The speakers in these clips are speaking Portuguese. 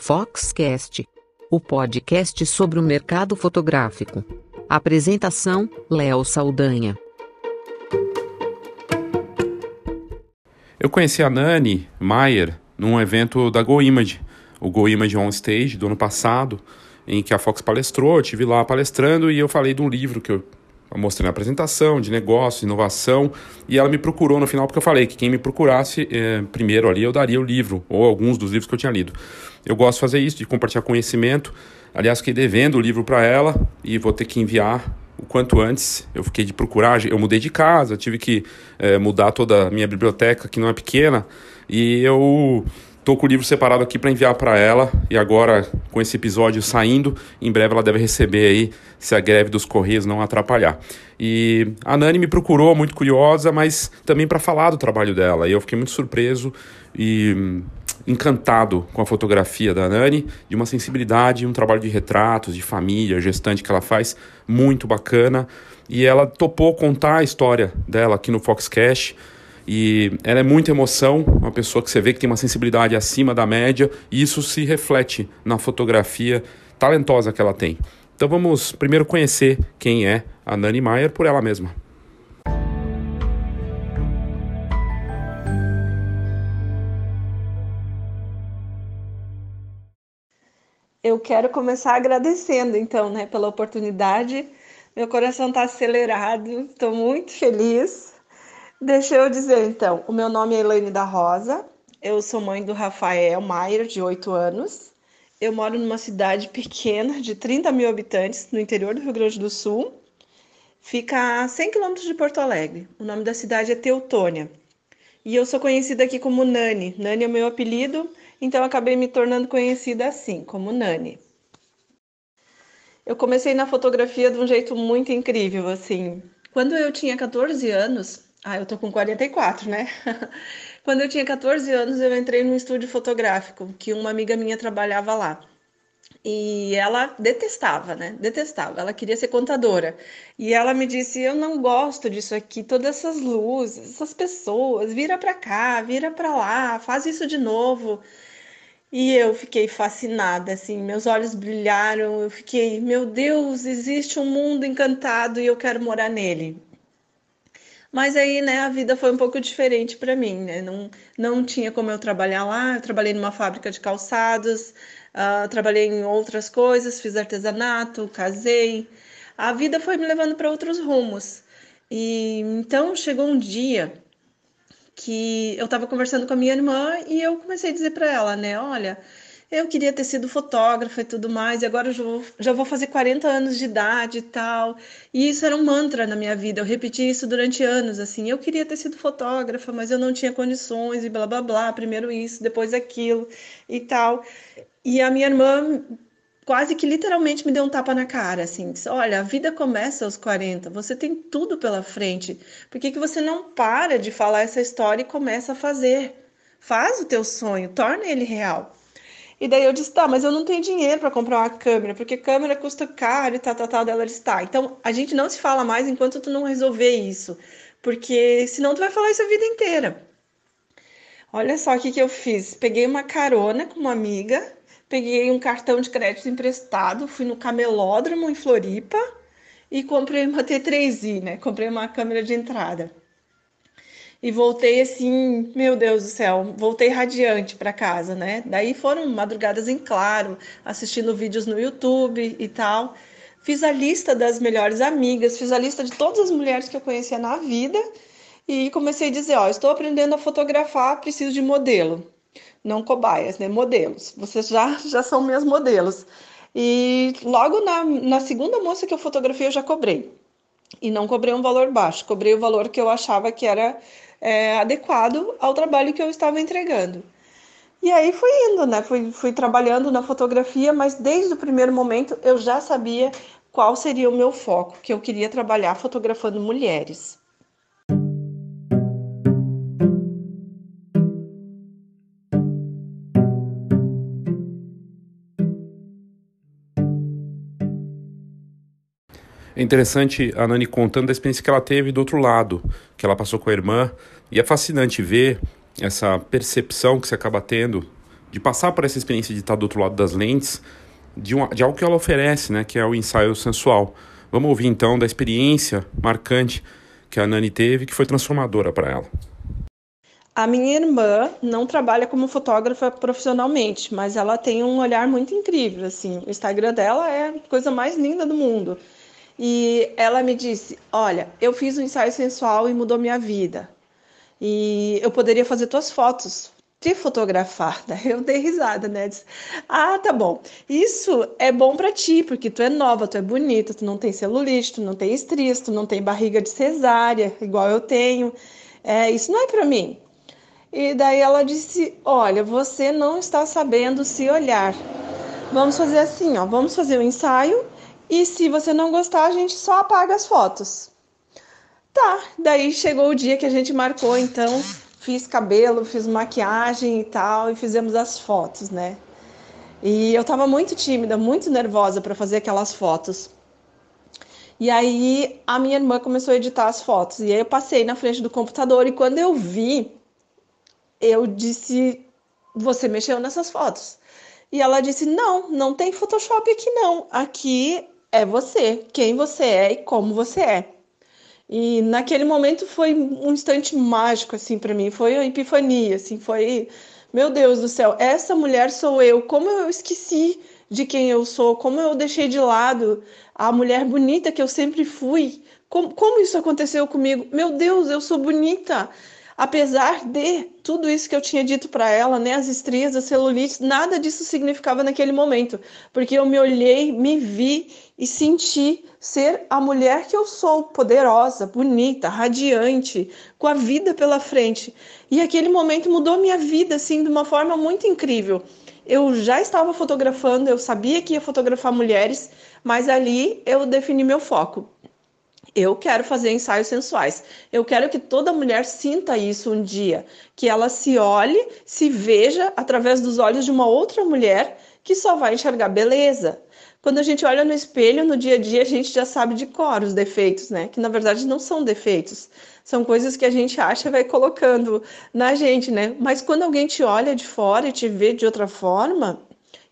Foxcast, o podcast sobre o mercado fotográfico. Apresentação: Léo Saldanha. Eu conheci a Nani Mayer num evento da Go Image, o Go Image On Stage do ano passado, em que a Fox palestrou, eu estive lá palestrando e eu falei de um livro que eu mostrei na apresentação, de negócio, inovação, e ela me procurou no final porque eu falei que quem me procurasse eh, primeiro ali eu daria o livro, ou alguns dos livros que eu tinha lido. Eu gosto de fazer isso, de compartilhar conhecimento. Aliás, fiquei devendo o livro para ela e vou ter que enviar o quanto antes. Eu fiquei de procurar, eu mudei de casa, tive que eh, mudar toda a minha biblioteca, que não é pequena, e eu Estou com o livro separado aqui para enviar para ela e agora com esse episódio saindo, em breve ela deve receber aí, se a greve dos correios não atrapalhar. E a Nani me procurou, muito curiosa, mas também para falar do trabalho dela. E eu fiquei muito surpreso e hum, encantado com a fotografia da Nani, de uma sensibilidade, um trabalho de retratos, de família, gestante que ela faz, muito bacana. E ela topou contar a história dela aqui no Foxcast. E ela é muita emoção, uma pessoa que você vê que tem uma sensibilidade acima da média, e isso se reflete na fotografia talentosa que ela tem. Então vamos primeiro conhecer quem é a Nani Maier por ela mesma. Eu quero começar agradecendo, então, né, pela oportunidade. Meu coração está acelerado, estou muito feliz Deixa eu dizer então, o meu nome é Elaine da Rosa, eu sou mãe do Rafael Maier, de 8 anos. Eu moro numa cidade pequena, de 30 mil habitantes, no interior do Rio Grande do Sul. Fica a 100 quilômetros de Porto Alegre. O nome da cidade é Teutônia. E eu sou conhecida aqui como Nani. Nani é o meu apelido, então acabei me tornando conhecida assim, como Nani. Eu comecei na fotografia de um jeito muito incrível, assim. Quando eu tinha 14 anos, ah, eu tô com 44, né? Quando eu tinha 14 anos, eu entrei num estúdio fotográfico que uma amiga minha trabalhava lá. E ela detestava, né? Detestava. Ela queria ser contadora. E ela me disse: "Eu não gosto disso aqui, todas essas luzes, essas pessoas, vira para cá, vira para lá, faz isso de novo". E eu fiquei fascinada, assim, meus olhos brilharam, eu fiquei, meu Deus, existe um mundo encantado e eu quero morar nele. Mas aí, né, a vida foi um pouco diferente para mim, né? Não, não tinha como eu trabalhar lá. Eu trabalhei numa fábrica de calçados, uh, trabalhei em outras coisas, fiz artesanato, casei. A vida foi me levando para outros rumos. E então chegou um dia que eu estava conversando com a minha irmã e eu comecei a dizer para ela, né, olha, eu queria ter sido fotógrafa e tudo mais, e agora eu já vou, já vou fazer 40 anos de idade e tal. E isso era um mantra na minha vida, eu repeti isso durante anos, assim, eu queria ter sido fotógrafa, mas eu não tinha condições e blá blá blá, primeiro isso, depois aquilo e tal. E a minha irmã quase que literalmente me deu um tapa na cara, assim, disse, olha, a vida começa aos 40, você tem tudo pela frente, por que, que você não para de falar essa história e começa a fazer? Faz o teu sonho, torna ele real. E daí eu disse, tá, mas eu não tenho dinheiro para comprar uma câmera, porque câmera custa caro e tal, tal, tal. Dela disse, tá, então a gente não se fala mais enquanto tu não resolver isso, porque senão tu vai falar isso a vida inteira. Olha só o que, que eu fiz. Peguei uma carona com uma amiga, peguei um cartão de crédito emprestado, fui no camelódromo em Floripa e comprei uma T3i, né? Comprei uma câmera de entrada e voltei assim, meu Deus do céu, voltei radiante para casa, né? Daí foram madrugadas em claro, assistindo vídeos no YouTube e tal. Fiz a lista das melhores amigas, fiz a lista de todas as mulheres que eu conhecia na vida e comecei a dizer, ó, estou aprendendo a fotografar, preciso de modelo. Não cobaias, né? Modelos. Vocês já, já são meus modelos. E logo na, na segunda moça que eu fotografei, eu já cobrei. E não cobrei um valor baixo, cobrei o valor que eu achava que era é, adequado ao trabalho que eu estava entregando. E aí fui indo, né? Fui, fui trabalhando na fotografia, mas desde o primeiro momento eu já sabia qual seria o meu foco, que eu queria trabalhar fotografando mulheres. É interessante a Nani contando da experiência que ela teve do outro lado, que ela passou com a irmã, e é fascinante ver essa percepção que você acaba tendo de passar por essa experiência de estar do outro lado das lentes, de, uma, de algo que ela oferece, né, que é o ensaio sensual. Vamos ouvir então da experiência marcante que a Nani teve, que foi transformadora para ela. A minha irmã não trabalha como fotógrafa profissionalmente, mas ela tem um olhar muito incrível, assim. O Instagram dela é a coisa mais linda do mundo. E ela me disse: "Olha, eu fiz um ensaio sensual e mudou minha vida. E eu poderia fazer tuas fotos, te fotografar". Daí eu dei risada, né? Disse, ah, tá bom. Isso é bom para ti, porque tu é nova, tu é bonita, tu não tem celulite, tu não tem estrias, tu não tem barriga de cesárea, igual eu tenho. É, isso não é para mim. E daí ela disse: Olha, você não está sabendo se olhar. Vamos fazer assim, ó. Vamos fazer o um ensaio e se você não gostar, a gente só apaga as fotos. Tá, daí chegou o dia que a gente marcou, então fiz cabelo, fiz maquiagem e tal, e fizemos as fotos, né? E eu tava muito tímida, muito nervosa para fazer aquelas fotos. E aí a minha irmã começou a editar as fotos. E aí eu passei na frente do computador e quando eu vi eu disse: Você mexeu nessas fotos? E ela disse: Não, não tem Photoshop aqui, não. Aqui é você, quem você é e como você é. E naquele momento foi um instante mágico, assim, para mim. Foi uma epifania, assim, foi. Meu Deus do céu, essa mulher sou eu. Como eu esqueci de quem eu sou, como eu deixei de lado a mulher bonita que eu sempre fui. Como, como isso aconteceu comigo? Meu Deus, eu sou bonita apesar de tudo isso que eu tinha dito para ela, né, as estrias, a celulite, nada disso significava naquele momento, porque eu me olhei, me vi e senti ser a mulher que eu sou, poderosa, bonita, radiante, com a vida pela frente. E aquele momento mudou minha vida assim de uma forma muito incrível. Eu já estava fotografando, eu sabia que ia fotografar mulheres, mas ali eu defini meu foco. Eu quero fazer ensaios sensuais. Eu quero que toda mulher sinta isso um dia, que ela se olhe, se veja através dos olhos de uma outra mulher que só vai enxergar beleza. Quando a gente olha no espelho, no dia a dia, a gente já sabe de cor os defeitos, né? Que na verdade não são defeitos. São coisas que a gente acha e vai colocando na gente, né? Mas quando alguém te olha de fora e te vê de outra forma,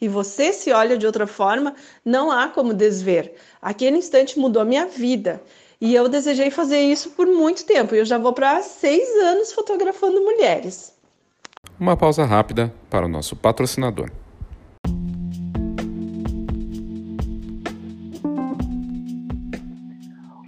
e você se olha de outra forma, não há como desver. Aquele instante mudou a minha vida. E eu desejei fazer isso por muito tempo. Eu já vou para seis anos fotografando mulheres. Uma pausa rápida para o nosso patrocinador.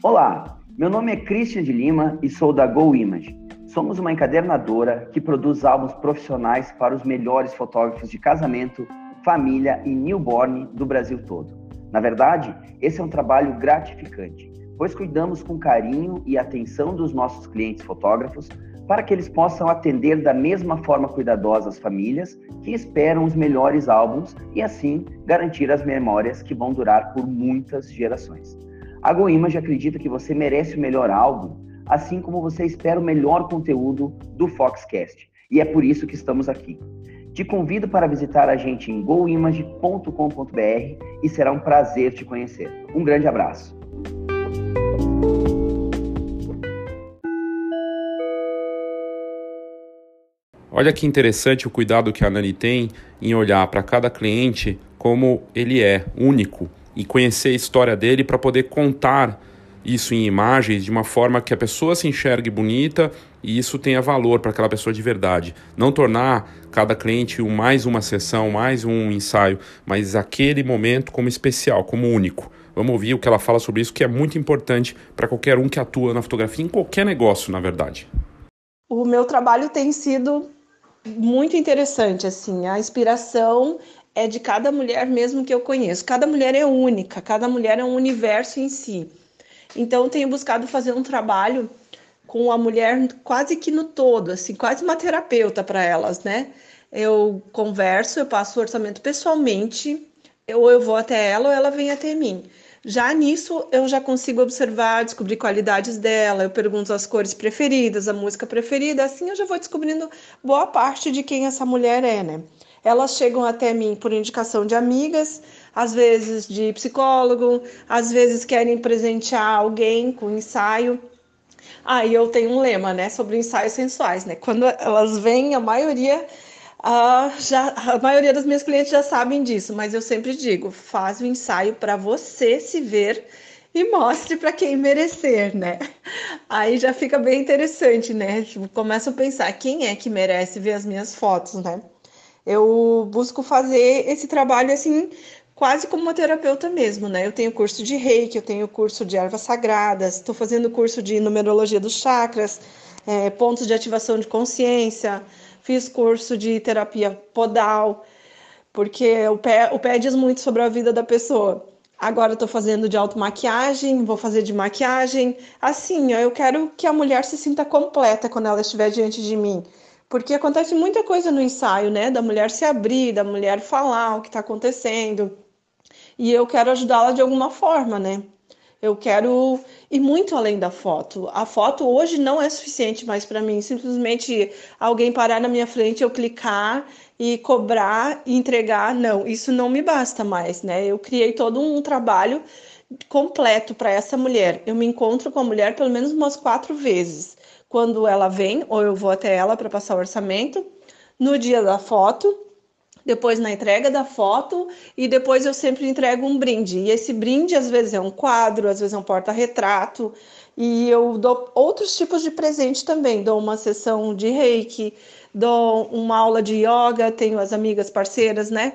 Olá, meu nome é Christian de Lima e sou da Go Image. Somos uma encadernadora que produz álbuns profissionais para os melhores fotógrafos de casamento, família e newborn do Brasil todo. Na verdade, esse é um trabalho gratificante pois cuidamos com carinho e atenção dos nossos clientes fotógrafos para que eles possam atender da mesma forma cuidadosa as famílias que esperam os melhores álbuns e assim garantir as memórias que vão durar por muitas gerações. A GoImage acredita que você merece o melhor álbum, assim como você espera o melhor conteúdo do Foxcast. E é por isso que estamos aqui. Te convido para visitar a gente em goimage.com.br e será um prazer te conhecer. Um grande abraço. Olha que interessante o cuidado que a Nani tem em olhar para cada cliente como ele é, único, e conhecer a história dele para poder contar isso em imagens de uma forma que a pessoa se enxergue bonita e isso tenha valor para aquela pessoa de verdade. Não tornar cada cliente mais uma sessão, mais um ensaio, mas aquele momento como especial, como único. Vamos ouvir o que ela fala sobre isso, que é muito importante para qualquer um que atua na fotografia, em qualquer negócio, na verdade. O meu trabalho tem sido muito interessante, assim, a inspiração é de cada mulher mesmo que eu conheço. Cada mulher é única, cada mulher é um universo em si. Então, tenho buscado fazer um trabalho com a mulher quase que no todo, assim, quase uma terapeuta para elas, né? Eu converso, eu passo o orçamento pessoalmente, ou eu vou até ela ou ela vem até mim. Já nisso, eu já consigo observar, descobrir qualidades dela, eu pergunto as cores preferidas, a música preferida, assim eu já vou descobrindo boa parte de quem essa mulher é, né? Elas chegam até mim por indicação de amigas, às vezes de psicólogo, às vezes querem presentear alguém com ensaio. Aí ah, eu tenho um lema, né, sobre ensaios sensuais, né? Quando elas vêm, a maioria Ah, já, a maioria das minhas clientes já sabem disso, mas eu sempre digo: faz o ensaio para você se ver e mostre para quem merecer, né? Aí já fica bem interessante, né? Tipo, começo a pensar quem é que merece ver as minhas fotos, né? Eu busco fazer esse trabalho assim, quase como uma terapeuta mesmo, né? Eu tenho curso de reiki, eu tenho curso de ervas sagradas, estou fazendo curso de numerologia dos chakras, é, pontos de ativação de consciência, fiz curso de terapia podal, porque o pé, o pé diz muito sobre a vida da pessoa. Agora estou fazendo de automaquiagem, vou fazer de maquiagem. Assim, eu quero que a mulher se sinta completa quando ela estiver diante de mim. Porque acontece muita coisa no ensaio, né? Da mulher se abrir, da mulher falar o que está acontecendo. E eu quero ajudá-la de alguma forma, né? Eu quero ir muito além da foto. A foto hoje não é suficiente mais para mim. Simplesmente alguém parar na minha frente, eu clicar e cobrar e entregar, não, isso não me basta mais, né? Eu criei todo um trabalho completo para essa mulher. Eu me encontro com a mulher pelo menos umas quatro vezes. Quando ela vem, ou eu vou até ela para passar o orçamento, no dia da foto, depois na entrega da foto e depois eu sempre entrego um brinde. E esse brinde às vezes é um quadro, às vezes é um porta-retrato. E eu dou outros tipos de presente também. Dou uma sessão de reiki, dou uma aula de yoga, tenho as amigas parceiras, né?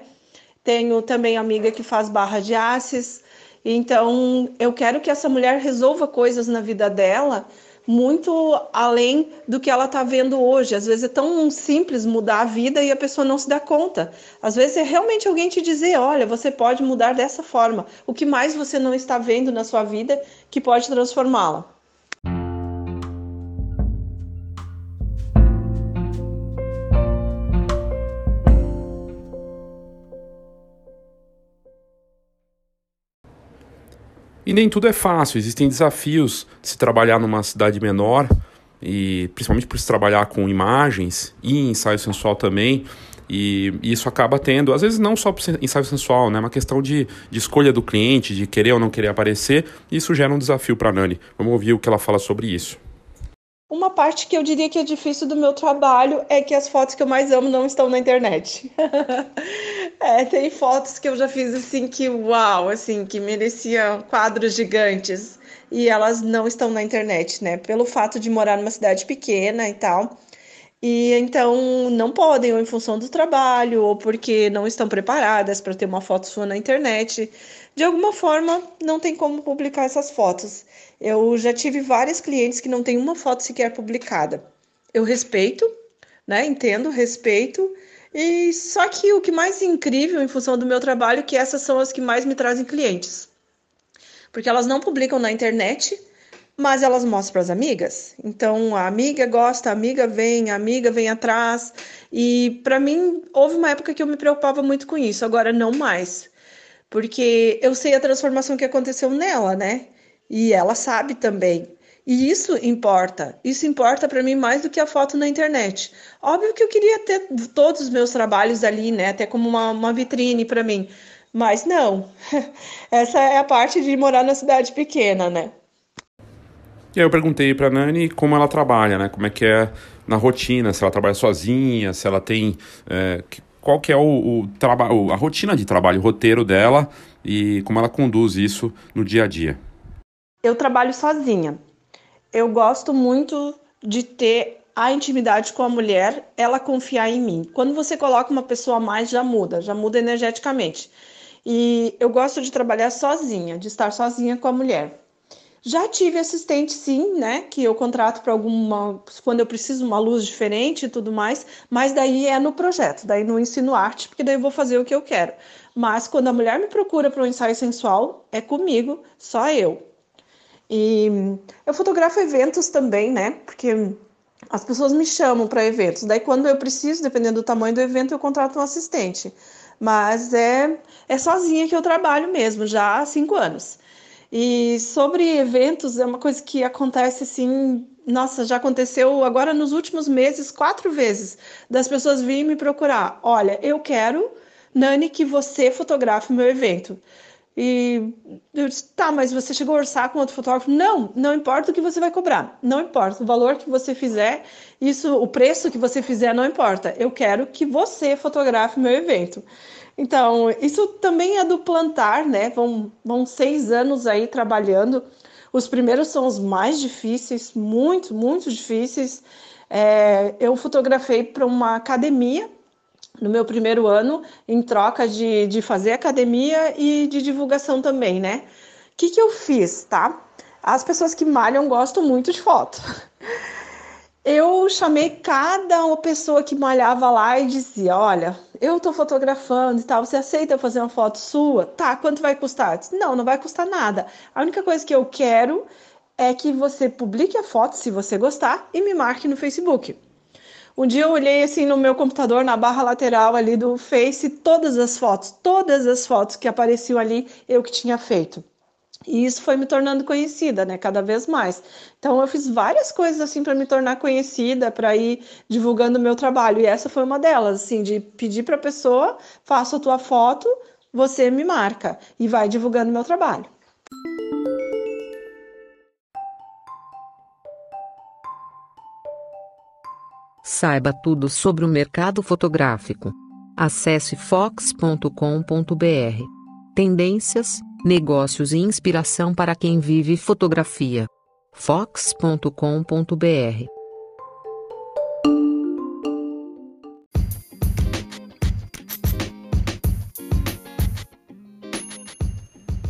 Tenho também amiga que faz barra de aces. Então, eu quero que essa mulher resolva coisas na vida dela muito além do que ela está vendo hoje. Às vezes é tão simples mudar a vida e a pessoa não se dá conta. Às vezes é realmente alguém te dizer: olha, você pode mudar dessa forma. O que mais você não está vendo na sua vida que pode transformá-la? Nem tudo é fácil, existem desafios de se trabalhar numa cidade menor, e principalmente por se trabalhar com imagens e ensaio sensual também. E, e isso acaba tendo, às vezes não só para ensaio sensual, né? É uma questão de, de escolha do cliente, de querer ou não querer aparecer. E isso gera um desafio para a Nani. Vamos ouvir o que ela fala sobre isso. Uma parte que eu diria que é difícil do meu trabalho é que as fotos que eu mais amo não estão na internet. é, tem fotos que eu já fiz assim que uau, assim, que mereciam quadros gigantes e elas não estão na internet, né? Pelo fato de morar numa cidade pequena e tal. E então não podem, ou em função do trabalho, ou porque não estão preparadas para ter uma foto sua na internet. De alguma forma, não tem como publicar essas fotos. Eu já tive várias clientes que não têm uma foto sequer publicada. Eu respeito, né? Entendo, respeito. E só que o que mais é incrível em função do meu trabalho é que essas são as que mais me trazem clientes. Porque elas não publicam na internet, mas elas mostram para as amigas. Então a amiga gosta, a amiga vem, a amiga vem atrás. E para mim houve uma época que eu me preocupava muito com isso, agora não mais. Porque eu sei a transformação que aconteceu nela, né? E ela sabe também. E isso importa. Isso importa para mim mais do que a foto na internet. Óbvio que eu queria ter todos os meus trabalhos ali, né? Até como uma, uma vitrine para mim. Mas não. Essa é a parte de morar na cidade pequena, né? E aí eu perguntei para Nani como ela trabalha, né? Como é que é na rotina, se ela trabalha sozinha, se ela tem. É, qual que é o, o trabalho, a rotina de trabalho, o roteiro dela e como ela conduz isso no dia a dia. Eu trabalho sozinha. Eu gosto muito de ter a intimidade com a mulher, ela confiar em mim. Quando você coloca uma pessoa a mais, já muda, já muda energeticamente. E eu gosto de trabalhar sozinha, de estar sozinha com a mulher. Já tive assistente, sim, né? Que eu contrato para alguma. quando eu preciso uma luz diferente e tudo mais, mas daí é no projeto, daí no ensino arte, porque daí eu vou fazer o que eu quero. Mas quando a mulher me procura para um ensaio sensual, é comigo, só eu. E eu fotografo eventos também, né? Porque as pessoas me chamam para eventos. Daí, quando eu preciso, dependendo do tamanho do evento, eu contrato um assistente. Mas é, é sozinha que eu trabalho mesmo, já há cinco anos. E sobre eventos, é uma coisa que acontece assim. Nossa, já aconteceu agora nos últimos meses, quatro vezes, das pessoas virem me procurar. Olha, eu quero, Nani, que você fotografe o meu evento. E eu disse, tá, mas você chegou a orçar com outro fotógrafo? Não, não importa o que você vai cobrar, não importa o valor que você fizer, isso, o preço que você fizer não importa. Eu quero que você fotografe meu evento. Então, isso também é do plantar, né? Vão, vão seis anos aí trabalhando. Os primeiros são os mais difíceis, muito, muito difíceis. É, eu fotografei para uma academia no meu primeiro ano, em troca de, de fazer academia e de divulgação também, né? O que, que eu fiz, tá? As pessoas que malham gostam muito de foto. Eu chamei cada pessoa que malhava lá e dizia: Olha, eu tô fotografando e tal, você aceita fazer uma foto sua? Tá, quanto vai custar? Disse, não, não vai custar nada. A única coisa que eu quero é que você publique a foto, se você gostar, e me marque no Facebook. Um dia eu olhei assim no meu computador, na barra lateral ali do Face, todas as fotos, todas as fotos que apareciam ali, eu que tinha feito. E isso foi me tornando conhecida, né, cada vez mais. Então eu fiz várias coisas assim para me tornar conhecida, para ir divulgando o meu trabalho. E essa foi uma delas, assim, de pedir para a pessoa, faça a tua foto, você me marca e vai divulgando o meu trabalho. Saiba tudo sobre o mercado fotográfico. Acesse fox.com.br. Tendências, negócios e inspiração para quem vive fotografia. fox.com.br.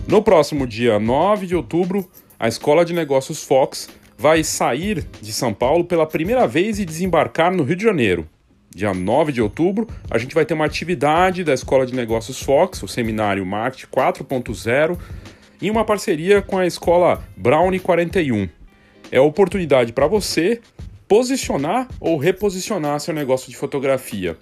No próximo dia 9 de outubro, a Escola de Negócios Fox vai sair de São Paulo pela primeira vez e desembarcar no Rio de Janeiro. Dia 9 de outubro, a gente vai ter uma atividade da Escola de Negócios Fox, o seminário Marketing 4.0, em uma parceria com a escola Brownie 41. É a oportunidade para você posicionar ou reposicionar seu negócio de fotografia.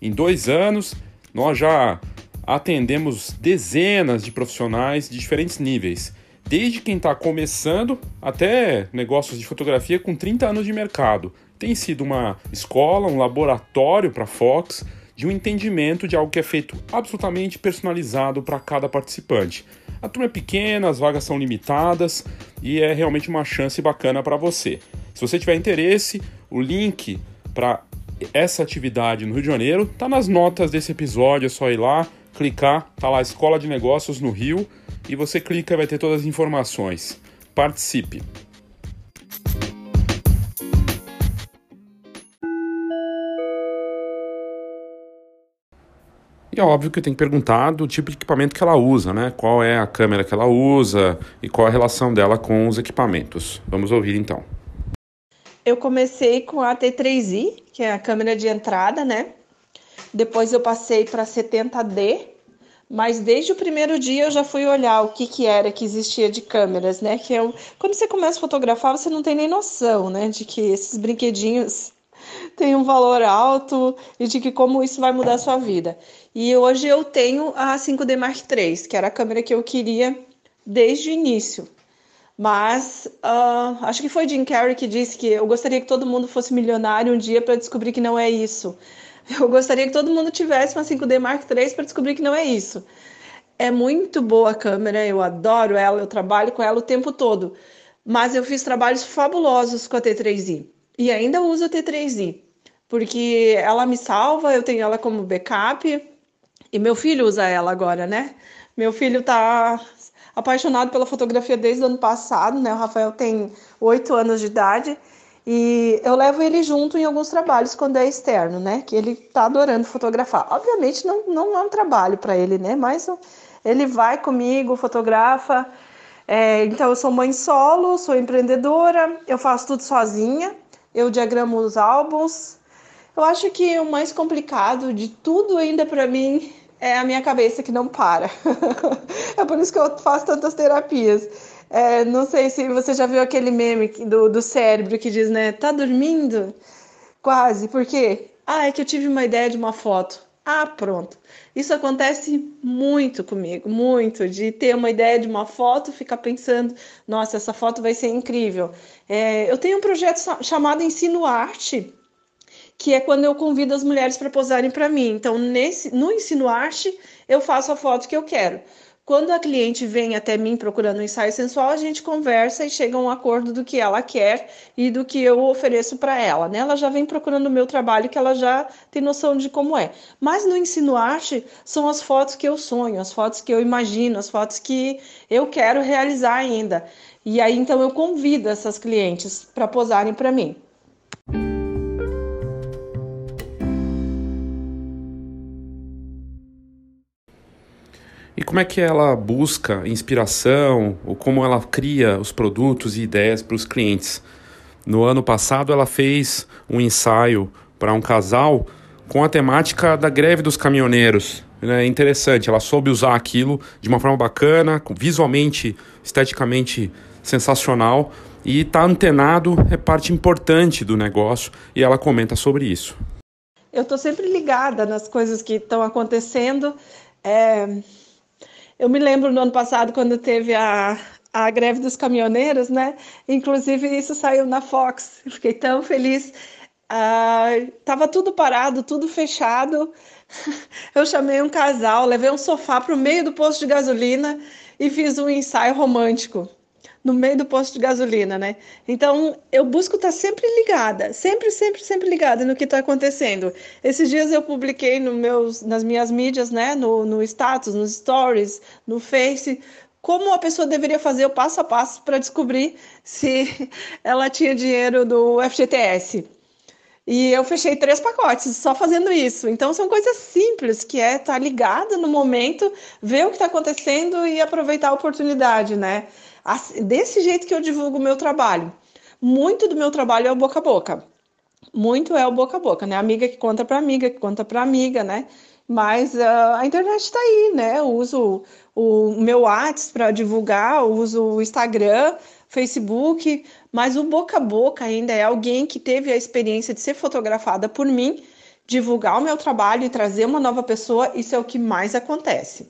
Em dois anos, nós já atendemos dezenas de profissionais de diferentes níveis desde quem está começando até negócios de fotografia com 30 anos de mercado. Tem sido uma escola, um laboratório para a Fox de um entendimento de algo que é feito absolutamente personalizado para cada participante. A turma é pequena, as vagas são limitadas e é realmente uma chance bacana para você. Se você tiver interesse, o link para essa atividade no Rio de Janeiro está nas notas desse episódio, é só ir lá, clicar, tá lá Escola de Negócios no Rio e você clica e vai ter todas as informações. Participe! E é óbvio que tenho que perguntar do tipo de equipamento que ela usa, né? Qual é a câmera que ela usa e qual a relação dela com os equipamentos. Vamos ouvir então. Eu comecei com a T3i, que é a câmera de entrada, né? Depois eu passei para 70D, mas desde o primeiro dia eu já fui olhar o que, que era que existia de câmeras, né? Que eu, quando você começa a fotografar, você não tem nem noção, né? De que esses brinquedinhos têm um valor alto e de que como isso vai mudar a sua vida. E hoje eu tenho a 5D Mark III, que era a câmera que eu queria desde o início. Mas uh, acho que foi Jim Carrey que disse que eu gostaria que todo mundo fosse milionário um dia para descobrir que não é isso. Eu gostaria que todo mundo tivesse uma 5D Mark III para descobrir que não é isso. É muito boa a câmera, eu adoro ela, eu trabalho com ela o tempo todo. Mas eu fiz trabalhos fabulosos com a T3i e ainda uso a T3i, porque ela me salva, eu tenho ela como backup e meu filho usa ela agora, né? Meu filho tá apaixonado pela fotografia desde o ano passado, né? O Rafael tem oito anos de idade e eu levo ele junto em alguns trabalhos quando é externo, né? Que ele tá adorando fotografar. Obviamente não, não é um trabalho para ele, né? Mas ele vai comigo, fotografa. É, então eu sou mãe solo, sou empreendedora, eu faço tudo sozinha, eu diagramo os álbuns. Eu acho que o mais complicado de tudo ainda para mim é a minha cabeça que não para. é por isso que eu faço tantas terapias é, não sei se você já viu aquele meme do, do cérebro que diz, né? Tá dormindo? Quase. Por quê? Ah, é que eu tive uma ideia de uma foto. Ah, pronto. Isso acontece muito comigo, muito, de ter uma ideia de uma foto, ficar pensando, nossa, essa foto vai ser incrível. É, eu tenho um projeto chamado Ensino Arte, que é quando eu convido as mulheres para posarem para mim. Então, nesse, no Ensino Arte, eu faço a foto que eu quero Quando a cliente vem até mim procurando um ensaio sensual, a gente conversa e chega a um acordo do que ela quer e do que eu ofereço para ela. Né? Ela já vem procurando o meu trabalho, que ela já tem noção de como é. Mas no ensino arte são as fotos que eu sonho, as fotos que eu imagino, as fotos que eu quero realizar ainda. E aí então eu convido essas clientes para posarem para mim. Como é que ela busca inspiração ou como ela cria os produtos e ideias para os clientes? No ano passado, ela fez um ensaio para um casal com a temática da greve dos caminhoneiros. É interessante, ela soube usar aquilo de uma forma bacana, visualmente, esteticamente sensacional e está antenado é parte importante do negócio e ela comenta sobre isso. Eu estou sempre ligada nas coisas que estão acontecendo. É, eu me lembro no ano passado, quando teve a, a greve dos caminhoneiros, né? Inclusive, isso saiu na Fox. Eu fiquei tão feliz. Ah, tudo parado, tudo fechado. Eu chamei um casal, levei um sofá para o meio do posto de gasolina e fiz um ensaio romântico no meio do posto de gasolina, né? Então, eu busco estar sempre ligada, sempre, sempre, sempre ligada no que está acontecendo. Esses dias eu publiquei no meus, nas minhas mídias, né? No, no status, nos stories, no Face, como a pessoa deveria fazer o passo a passo para descobrir se ela tinha dinheiro do FGTS. E eu fechei três pacotes só fazendo isso. Então são coisas simples, que é estar ligada no momento, ver o que está acontecendo e aproveitar a oportunidade, né? Desse jeito que eu divulgo o meu trabalho. Muito do meu trabalho é o boca a boca. Muito é o boca a boca, né? Amiga que conta para amiga, que conta para amiga, né? Mas uh, a internet está aí, né? Eu uso o meu WhatsApp para divulgar, uso o Instagram, Facebook, mas o boca a boca ainda é alguém que teve a experiência de ser fotografada por mim, divulgar o meu trabalho e trazer uma nova pessoa, isso é o que mais acontece.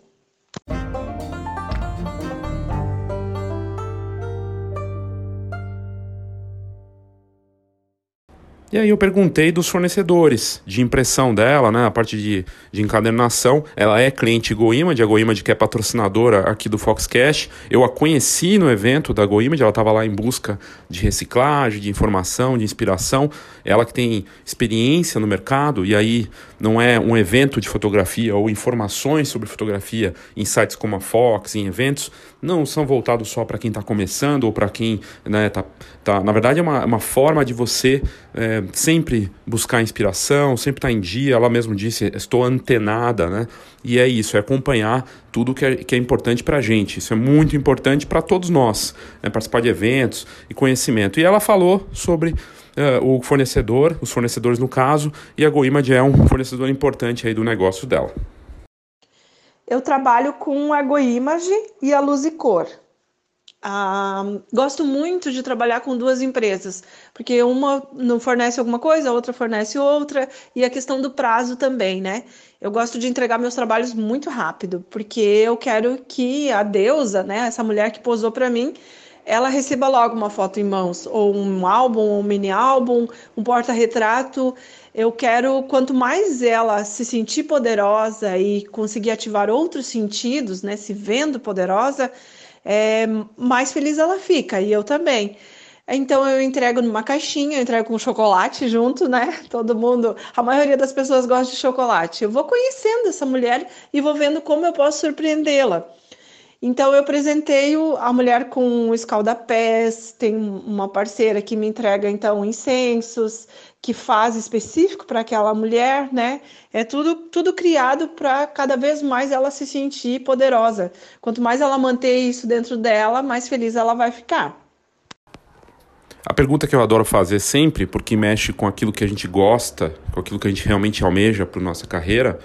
E aí eu perguntei dos fornecedores de impressão dela, né, a parte de, de encadernação. Ela é cliente GoImage, a GoImage que é patrocinadora aqui do Foxcast. Eu a conheci no evento da GoImage, ela estava lá em busca de reciclagem, de informação, de inspiração. Ela que tem experiência no mercado, e aí não é um evento de fotografia ou informações sobre fotografia em sites como a Fox, em eventos, não são voltados só para quem está começando ou para quem né, tá, tá. Na verdade, é uma, uma forma de você é, sempre buscar inspiração, sempre estar tá em dia. Ela mesmo disse: estou antenada, né? E é isso, é acompanhar tudo que é, que é importante para a gente. Isso é muito importante para todos nós, né, participar de eventos e conhecimento. E ela falou sobre uh, o fornecedor, os fornecedores no caso, e a GoImage é um fornecedor importante aí do negócio dela. Eu trabalho com a GoImage e a Luz e Cor. Ah, gosto muito de trabalhar com duas empresas, porque uma não fornece alguma coisa, a outra fornece outra, e a questão do prazo também, né? Eu gosto de entregar meus trabalhos muito rápido, porque eu quero que a deusa, né, essa mulher que posou para mim, ela receba logo uma foto em mãos, ou um álbum, um mini álbum, um porta-retrato. Eu quero, quanto mais ela se sentir poderosa e conseguir ativar outros sentidos, né, se vendo poderosa, é, mais feliz ela fica, e eu também. Então eu entrego numa caixinha, eu entrego com chocolate junto, né? Todo mundo, a maioria das pessoas gosta de chocolate. Eu vou conhecendo essa mulher e vou vendo como eu posso surpreendê-la. Então eu presenteio a mulher com um escaldapés, tem uma parceira que me entrega então incensos, que faz específico para aquela mulher, né? É tudo tudo criado para cada vez mais ela se sentir poderosa. Quanto mais ela manter isso dentro dela, mais feliz ela vai ficar. A pergunta que eu adoro fazer sempre, porque mexe com aquilo que a gente gosta, com aquilo que a gente realmente almeja para nossa carreira,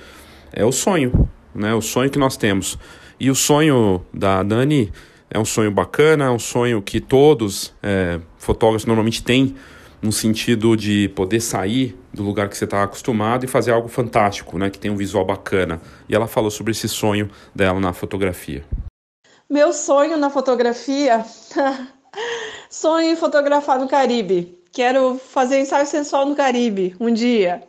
é o sonho, né? O sonho que nós temos. E o sonho da Dani é um sonho bacana, é um sonho que todos é, fotógrafos normalmente têm, no sentido de poder sair do lugar que você está acostumado e fazer algo fantástico, né, que tem um visual bacana. E ela falou sobre esse sonho dela na fotografia. Meu sonho na fotografia, sonho em fotografar no Caribe. Quero fazer ensaio sensual no Caribe um dia.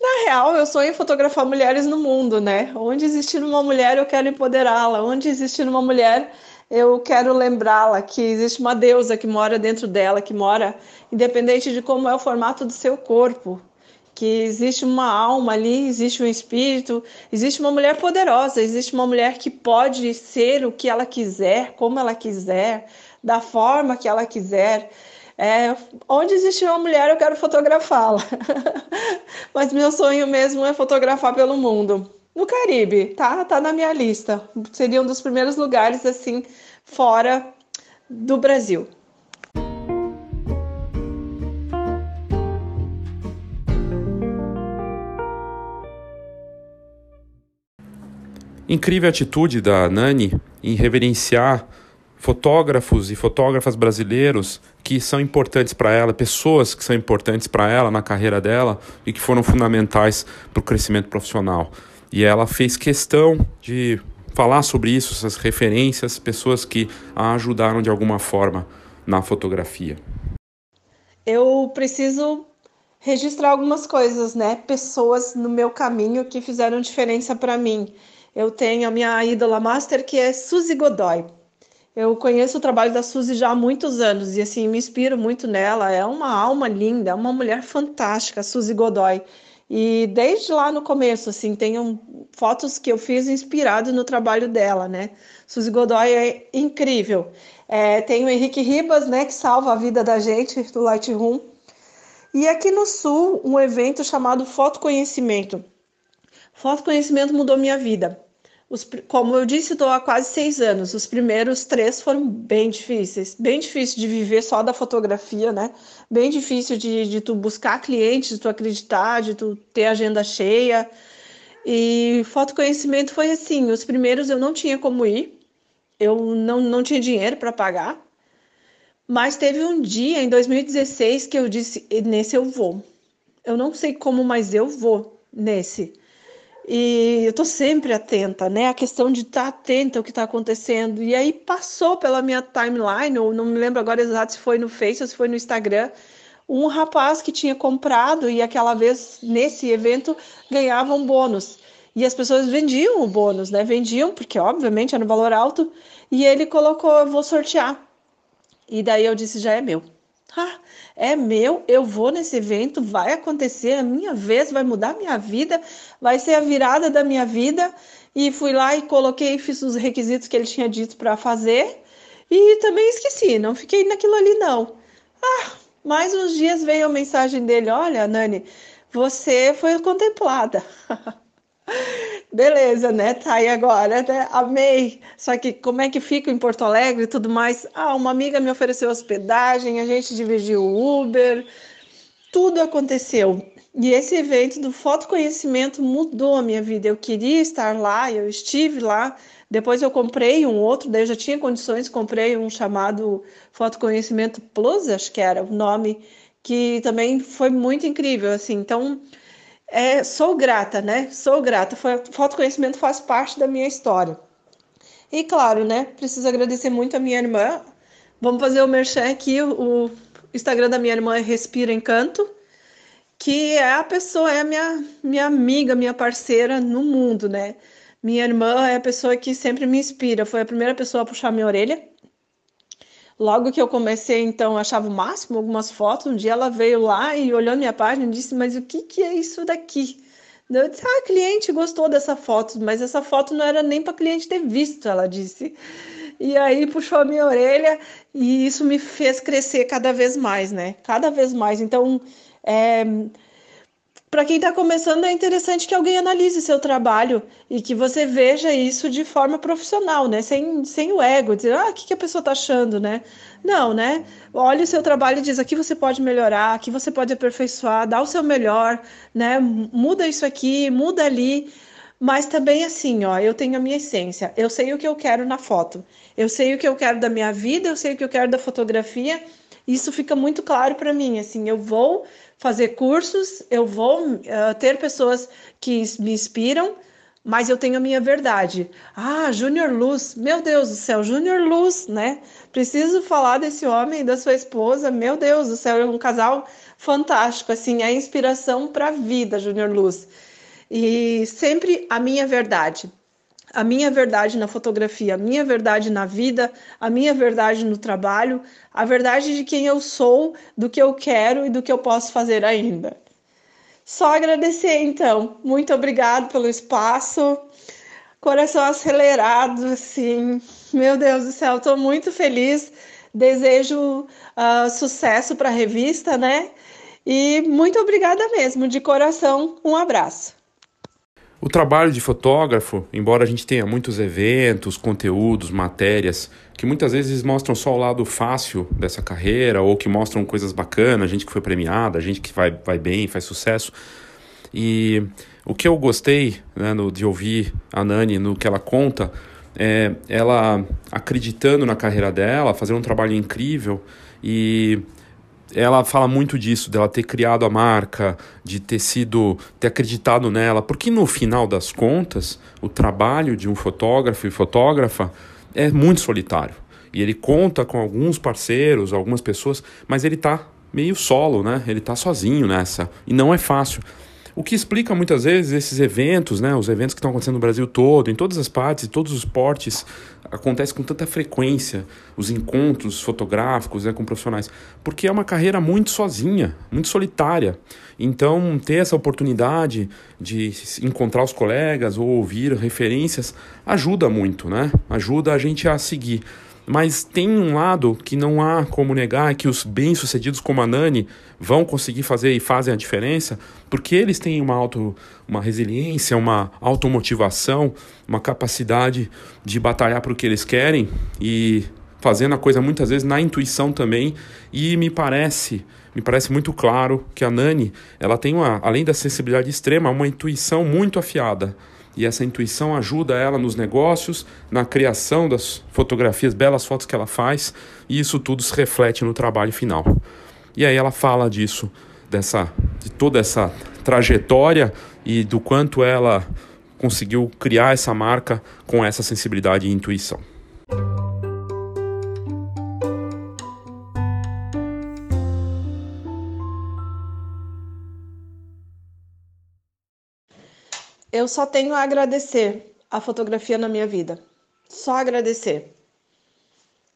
Na real, eu sonho em fotografar mulheres no mundo, né? Onde existir uma mulher, eu quero empoderá-la. Onde existir uma mulher, eu quero lembrá-la que existe uma deusa que mora dentro dela, que mora independente de como é o formato do seu corpo, que existe uma alma ali, existe um espírito, existe uma mulher poderosa, existe uma mulher que pode ser o que ela quiser, como ela quiser, da forma que ela quiser. É, onde existe uma mulher, eu quero fotografá-la. Mas meu sonho mesmo é fotografar pelo mundo. No Caribe, tá? Tá na minha lista. Seria um dos primeiros lugares assim fora do Brasil. Incrível atitude da Nani em reverenciar fotógrafos e fotógrafas brasileiros que são importantes para ela, pessoas que são importantes para ela na carreira dela e que foram fundamentais para o crescimento profissional. E ela fez questão de falar sobre isso, essas referências, pessoas que a ajudaram de alguma forma na fotografia. Eu preciso registrar algumas coisas, né? Pessoas no meu caminho que fizeram diferença para mim. Eu tenho a minha ídola master que é Suzy Godoy. Eu conheço o trabalho da Suzy já há muitos anos e assim me inspiro muito nela. É uma alma linda, é uma mulher fantástica, Suzy Godoy. E desde lá no começo, assim, tenho fotos que eu fiz inspirado no trabalho dela, né? Suzy Godoy é incrível. É, tem o Henrique Ribas, né, que salva a vida da gente do Lightroom. E aqui no Sul, um evento chamado Foto Conhecimento. Foto Conhecimento mudou minha vida. Os, como eu disse, estou há quase seis anos. Os primeiros três foram bem difíceis. Bem difícil de viver só da fotografia, né? Bem difícil de, de tu buscar clientes, de tu acreditar, de tu ter agenda cheia. E fotoconhecimento foi assim: os primeiros eu não tinha como ir, eu não, não tinha dinheiro para pagar. Mas teve um dia, em 2016, que eu disse: nesse eu vou. Eu não sei como, mas eu vou nesse. E eu tô sempre atenta, né? A questão de estar tá atenta ao que está acontecendo. E aí passou pela minha timeline, ou não me lembro agora exato se foi no Face ou se foi no Instagram, um rapaz que tinha comprado e aquela vez nesse evento ganhava um bônus. E as pessoas vendiam o bônus, né? Vendiam, porque obviamente era um valor alto, e ele colocou, vou sortear. E daí eu disse, já é meu. Ah, é meu, eu vou nesse evento, vai acontecer, a minha vez, vai mudar a minha vida, vai ser a virada da minha vida. E fui lá e coloquei, fiz os requisitos que ele tinha dito para fazer. E também esqueci, não fiquei naquilo ali não. Ah, mais uns dias veio a mensagem dele: Olha, Nani, você foi contemplada. Beleza, né? Tá aí agora, né? Amei. Só que como é que fica em Porto Alegre e tudo mais? Ah, uma amiga me ofereceu hospedagem, a gente dividiu o Uber, tudo aconteceu. E esse evento do fotoconhecimento mudou a minha vida. Eu queria estar lá, eu estive lá. Depois eu comprei um outro, daí eu já tinha condições, comprei um chamado Fotoconhecimento Plus, acho que era o nome, que também foi muito incrível, assim. Então, é, sou grata, né? Sou grata. Fotoconhecimento faz parte da minha história. E claro, né? Preciso agradecer muito a minha irmã. Vamos fazer o merchan aqui. O Instagram da minha irmã é Respira Encanto, que é a pessoa, é a minha, minha amiga, minha parceira no mundo, né? Minha irmã é a pessoa que sempre me inspira. Foi a primeira pessoa a puxar minha orelha Logo que eu comecei, então, achava o máximo algumas fotos. Um dia ela veio lá e olhou minha página e disse: Mas o que, que é isso daqui? Eu disse: Ah, cliente gostou dessa foto, mas essa foto não era nem para cliente ter visto, ela disse. E aí puxou a minha orelha e isso me fez crescer cada vez mais, né? Cada vez mais. Então, é, para quem está começando, é interessante que alguém analise seu trabalho e que você veja isso de forma profissional, né? Sem, sem o ego, dizer, ah, o que, que a pessoa está achando, né? Não, né? Olhe o seu trabalho e diz, aqui você pode melhorar, aqui você pode aperfeiçoar, dá o seu melhor, né? Muda isso aqui, muda ali. Mas também assim, ó, eu tenho a minha essência, eu sei o que eu quero na foto, eu sei o que eu quero da minha vida, eu sei o que eu quero da fotografia, isso fica muito claro para mim, assim, eu vou fazer cursos, eu vou uh, ter pessoas que me inspiram, mas eu tenho a minha verdade. Ah, Júnior Luz, meu Deus do céu, Júnior Luz, né? Preciso falar desse homem e da sua esposa, meu Deus do céu, é um casal fantástico, assim, é inspiração para a vida, Júnior Luz. E sempre a minha verdade. A minha verdade na fotografia, a minha verdade na vida, a minha verdade no trabalho, a verdade de quem eu sou, do que eu quero e do que eu posso fazer ainda. Só agradecer, então. Muito obrigado pelo espaço. Coração acelerado, assim. Meu Deus do céu, estou muito feliz. Desejo uh, sucesso para a revista, né? E muito obrigada mesmo, de coração. Um abraço. O trabalho de fotógrafo, embora a gente tenha muitos eventos, conteúdos, matérias, que muitas vezes mostram só o lado fácil dessa carreira, ou que mostram coisas bacanas, gente que foi premiada, gente que vai, vai bem, faz sucesso. E o que eu gostei né, no, de ouvir a Nani no que ela conta é ela acreditando na carreira dela, fazendo um trabalho incrível e ela fala muito disso, dela ter criado a marca, de ter sido, ter acreditado nela, porque no final das contas, o trabalho de um fotógrafo e fotógrafa é muito solitário. E ele conta com alguns parceiros, algumas pessoas, mas ele está meio solo, né? Ele está sozinho nessa. E não é fácil. O que explica muitas vezes esses eventos, né, os eventos que estão acontecendo no Brasil todo, em todas as partes, em todos os portes, acontece com tanta frequência, os encontros fotográficos né, com profissionais, porque é uma carreira muito sozinha, muito solitária. Então, ter essa oportunidade de encontrar os colegas ou ouvir referências ajuda muito, né? Ajuda a gente a seguir. Mas tem um lado que não há como negar que os bem-sucedidos como a Nani vão conseguir fazer e fazem a diferença, porque eles têm uma, auto, uma resiliência, uma automotivação, uma capacidade de batalhar para o que eles querem e fazendo a coisa muitas vezes na intuição também. E me parece, me parece muito claro que a Nani, ela tem uma, além da sensibilidade extrema, uma intuição muito afiada e essa intuição ajuda ela nos negócios, na criação das fotografias, belas fotos que ela faz, e isso tudo se reflete no trabalho final. E aí ela fala disso, dessa, de toda essa trajetória e do quanto ela conseguiu criar essa marca com essa sensibilidade e intuição. Eu só tenho a agradecer a fotografia na minha vida. Só agradecer.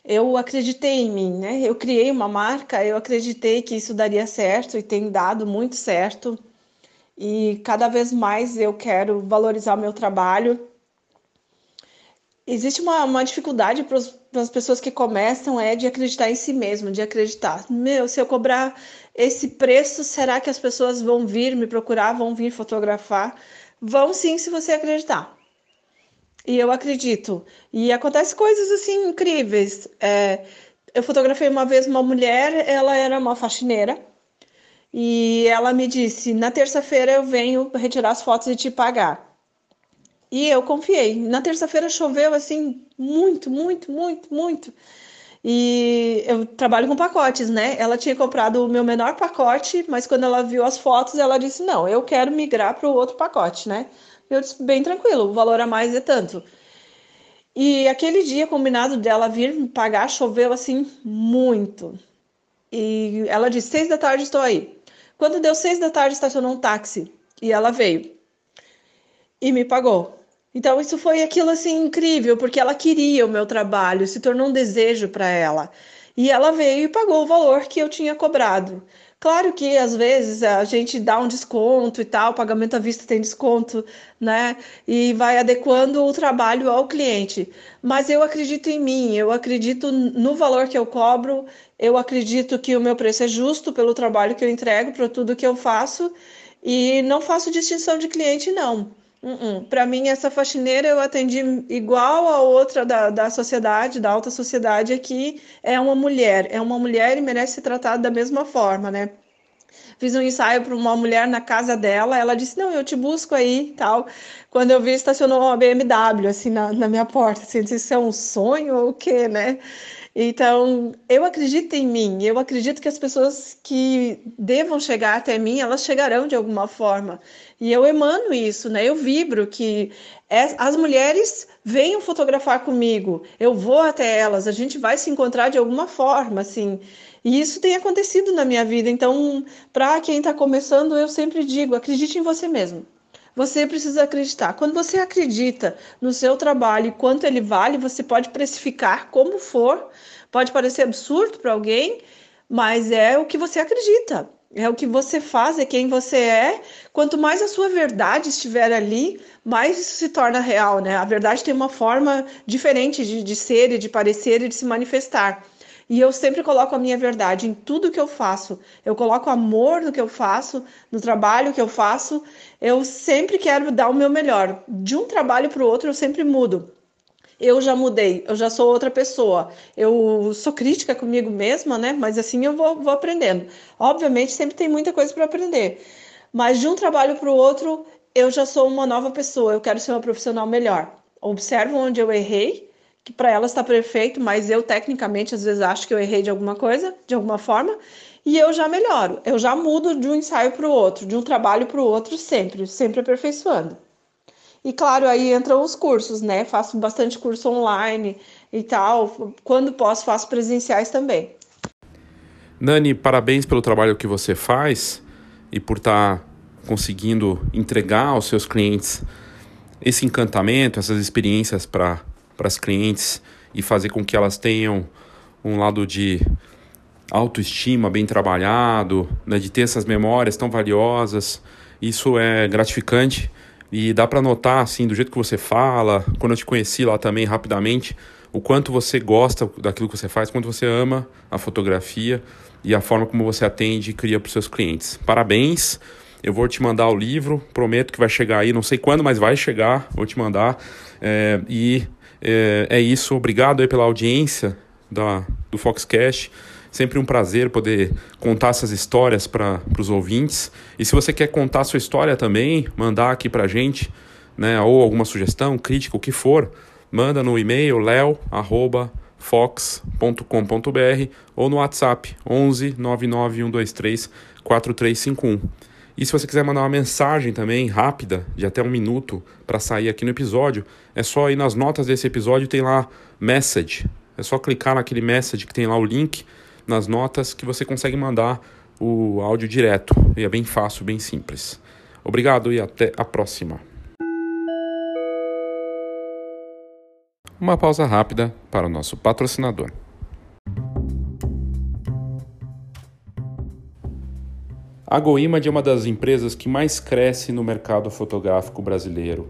Eu acreditei em mim, né? Eu criei uma marca, eu acreditei que isso daria certo e tem dado muito certo. E cada vez mais eu quero valorizar o meu trabalho. Existe uma, uma dificuldade para as pessoas que começam é de acreditar em si mesmo, de acreditar. Meu, se eu cobrar esse preço, será que as pessoas vão vir me procurar, vão vir fotografar? Vão sim, se você acreditar. E eu acredito. E acontece coisas assim incríveis. É, eu fotografei uma vez uma mulher, ela era uma faxineira. E ela me disse: na terça-feira eu venho retirar as fotos e te pagar. E eu confiei. Na terça-feira choveu assim, muito, muito, muito, muito. E eu trabalho com pacotes, né? Ela tinha comprado o meu menor pacote, mas quando ela viu as fotos, ela disse: Não, eu quero migrar para o outro pacote, né? Eu disse: Bem tranquilo, o valor a mais é tanto. E aquele dia combinado dela vir pagar, choveu assim muito. E ela disse: Seis da tarde estou aí. Quando deu seis da tarde, estacionou um táxi e ela veio e me pagou. Então, isso foi aquilo assim incrível, porque ela queria o meu trabalho, se tornou um desejo para ela. E ela veio e pagou o valor que eu tinha cobrado. Claro que às vezes a gente dá um desconto e tal, pagamento à vista tem desconto, né? E vai adequando o trabalho ao cliente. Mas eu acredito em mim, eu acredito no valor que eu cobro, eu acredito que o meu preço é justo pelo trabalho que eu entrego, para tudo que eu faço, e não faço distinção de cliente, não. Uh -uh. Para mim, essa faxineira eu atendi igual a outra da, da sociedade, da alta sociedade, aqui é uma mulher. É uma mulher e merece ser tratada da mesma forma, né? Fiz um ensaio para uma mulher na casa dela, ela disse, não, eu te busco aí, tal. Quando eu vi, estacionou uma BMW, assim, na, na minha porta, assim, disse, isso é um sonho ou o quê, né? Então, eu acredito em mim, eu acredito que as pessoas que devam chegar até mim, elas chegarão de alguma forma. E eu emano isso, né? Eu vibro que as mulheres venham fotografar comigo, eu vou até elas, a gente vai se encontrar de alguma forma, assim. E isso tem acontecido na minha vida. Então, para quem está começando, eu sempre digo: acredite em você mesmo. Você precisa acreditar. Quando você acredita no seu trabalho e quanto ele vale, você pode precificar como for. Pode parecer absurdo para alguém, mas é o que você acredita. É o que você faz, é quem você é. Quanto mais a sua verdade estiver ali, mais isso se torna real, né? A verdade tem uma forma diferente de, de ser e de parecer e de se manifestar. E eu sempre coloco a minha verdade em tudo que eu faço. Eu coloco amor no que eu faço, no trabalho que eu faço. Eu sempre quero dar o meu melhor. De um trabalho para o outro, eu sempre mudo. Eu já mudei, eu já sou outra pessoa. Eu sou crítica comigo mesma, né? Mas assim eu vou, vou aprendendo. Obviamente, sempre tem muita coisa para aprender. Mas de um trabalho para o outro, eu já sou uma nova pessoa. Eu quero ser uma profissional melhor. Observo onde eu errei que para ela está perfeito, mas eu tecnicamente às vezes acho que eu errei de alguma coisa, de alguma forma, e eu já melhoro, eu já mudo de um ensaio para o outro, de um trabalho para o outro sempre, sempre aperfeiçoando. E claro, aí entram os cursos, né? Faço bastante curso online e tal. Quando posso, faço presenciais também. Nani, parabéns pelo trabalho que você faz e por estar tá conseguindo entregar aos seus clientes esse encantamento, essas experiências para para as clientes e fazer com que elas tenham um lado de autoestima bem trabalhado, né, de ter essas memórias tão valiosas. Isso é gratificante e dá para notar assim do jeito que você fala, quando eu te conheci lá também rapidamente, o quanto você gosta daquilo que você faz, quanto você ama a fotografia e a forma como você atende e cria para os seus clientes. Parabéns. Eu vou te mandar o livro, prometo que vai chegar aí, não sei quando, mas vai chegar, vou te mandar. É, e é, é isso, obrigado aí pela audiência da, do Foxcast. Sempre um prazer poder contar essas histórias para os ouvintes. E se você quer contar sua história também, mandar aqui para a gente, né, ou alguma sugestão, crítica, o que for, manda no e-mail leo@fox.com.br ou no WhatsApp 11 99123 4351. E se você quiser mandar uma mensagem também rápida, de até um minuto, para sair aqui no episódio, é só ir nas notas desse episódio, tem lá message. É só clicar naquele message que tem lá o link nas notas que você consegue mandar o áudio direto. E é bem fácil, bem simples. Obrigado e até a próxima. Uma pausa rápida para o nosso patrocinador. A GoImage é uma das empresas que mais cresce no mercado fotográfico brasileiro.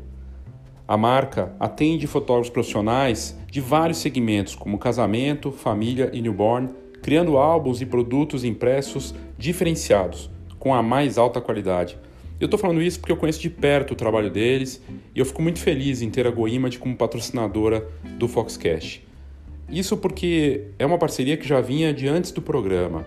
A marca atende fotógrafos profissionais de vários segmentos, como casamento, família e newborn, criando álbuns e produtos impressos diferenciados, com a mais alta qualidade. Eu estou falando isso porque eu conheço de perto o trabalho deles e eu fico muito feliz em ter a GoImage como patrocinadora do Foxcast. Isso porque é uma parceria que já vinha de antes do programa.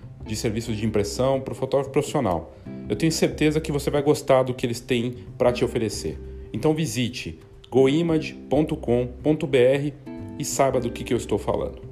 de serviços de impressão para o fotógrafo profissional. Eu tenho certeza que você vai gostar do que eles têm para te oferecer. Então visite goimage.com.br e saiba do que, que eu estou falando.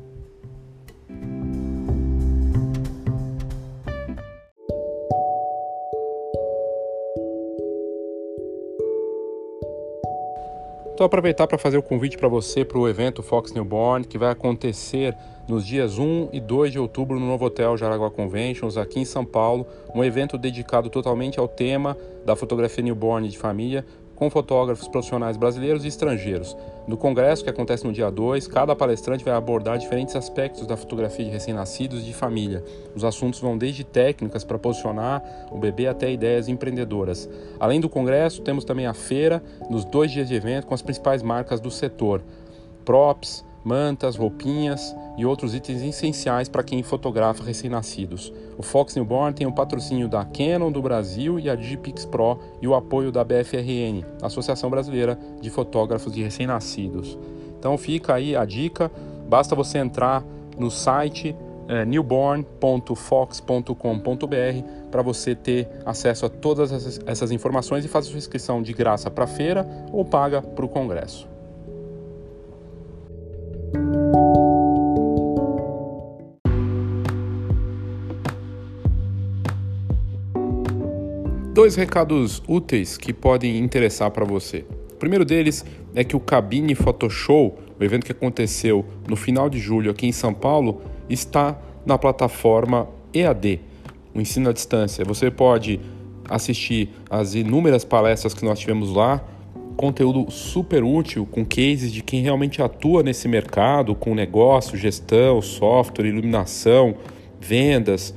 Então aproveitar para fazer o convite para você para o evento Fox Newborn que vai acontecer nos dias 1 e 2 de outubro no novo hotel Jaraguá Conventions, aqui em São Paulo, um evento dedicado totalmente ao tema da fotografia newborn de família, com fotógrafos profissionais brasileiros e estrangeiros. No congresso, que acontece no dia 2, cada palestrante vai abordar diferentes aspectos da fotografia de recém-nascidos e de família. Os assuntos vão desde técnicas para posicionar o bebê até ideias empreendedoras. Além do congresso, temos também a feira, nos dois dias de evento, com as principais marcas do setor. Props, mantas, roupinhas e outros itens essenciais para quem fotografa recém-nascidos. O Fox Newborn tem o patrocínio da Canon do Brasil e a Digipix Pro e o apoio da BFRN, Associação Brasileira de Fotógrafos de Recém-Nascidos. Então fica aí a dica, basta você entrar no site é, newborn.fox.com.br para você ter acesso a todas essas informações e fazer sua inscrição de graça para a feira ou paga para o congresso. Dois recados úteis que podem interessar para você. O primeiro deles é que o Cabine Photoshow, o evento que aconteceu no final de julho aqui em São Paulo, está na plataforma EAD, o ensino à distância. Você pode assistir as inúmeras palestras que nós tivemos lá, conteúdo super útil, com cases de quem realmente atua nesse mercado, com negócio, gestão, software, iluminação, vendas,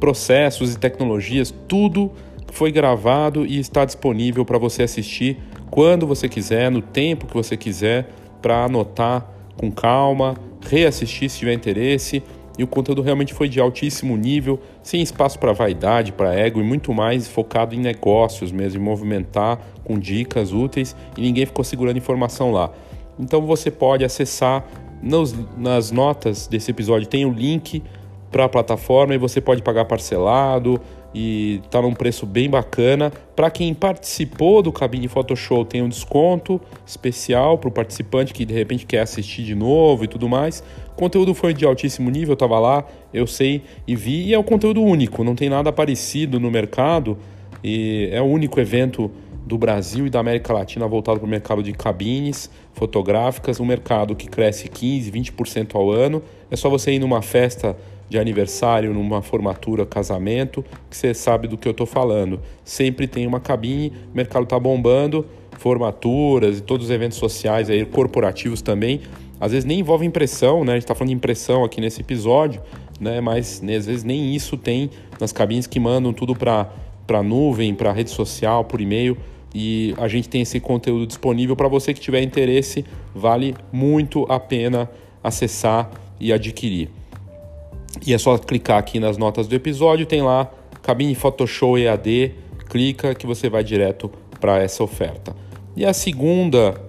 processos e tecnologias, tudo foi gravado e está disponível para você assistir quando você quiser, no tempo que você quiser, para anotar com calma, reassistir se tiver interesse. E o conteúdo realmente foi de altíssimo nível, sem espaço para vaidade, para ego e muito mais focado em negócios mesmo, em movimentar com dicas úteis e ninguém ficou segurando informação lá. Então você pode acessar nos, nas notas desse episódio, tem o link para a plataforma e você pode pagar parcelado e tá num preço bem bacana. Para quem participou do Cabine Photoshop tem um desconto especial para o participante que de repente quer assistir de novo e tudo mais. O conteúdo foi de altíssimo nível, eu tava lá, eu sei e vi, e é um conteúdo único, não tem nada parecido no mercado. E é o único evento do Brasil e da América Latina voltado para o mercado de cabines fotográficas, um mercado que cresce 15, 20% ao ano. É só você ir numa festa de aniversário, numa formatura, casamento, que você sabe do que eu estou falando. Sempre tem uma cabine, o mercado está bombando, formaturas e todos os eventos sociais aí, corporativos também. Às vezes nem envolve impressão, né? A gente está falando de impressão aqui nesse episódio, né? Mas né, às vezes nem isso tem nas cabines que mandam tudo para para nuvem, para rede social, por e-mail. E a gente tem esse conteúdo disponível para você que tiver interesse, vale muito a pena acessar e adquirir. E é só clicar aqui nas notas do episódio, tem lá cabine Photoshop EAD, clica que você vai direto para essa oferta. E a segunda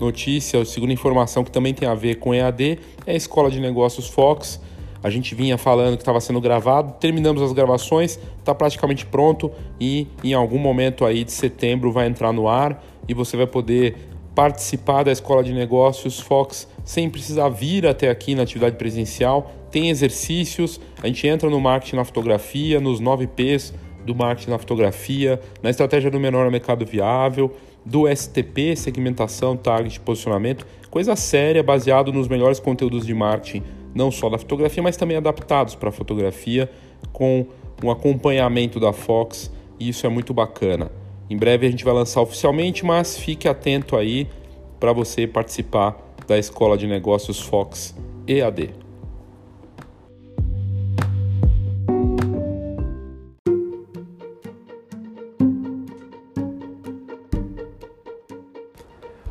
notícia, a segunda informação que também tem a ver com EAD é a Escola de Negócios Fox. A gente vinha falando que estava sendo gravado, terminamos as gravações, está praticamente pronto e em algum momento aí de setembro vai entrar no ar e você vai poder participar da Escola de Negócios Fox sem precisar vir até aqui na atividade presencial. Tem exercícios, a gente entra no marketing na fotografia, nos 9 P's do marketing na fotografia, na estratégia do menor mercado viável, do STP, segmentação, target, posicionamento, coisa séria, baseado nos melhores conteúdos de marketing, não só da fotografia, mas também adaptados para a fotografia, com um acompanhamento da Fox, e isso é muito bacana. Em breve a gente vai lançar oficialmente, mas fique atento aí para você participar da Escola de Negócios Fox EAD.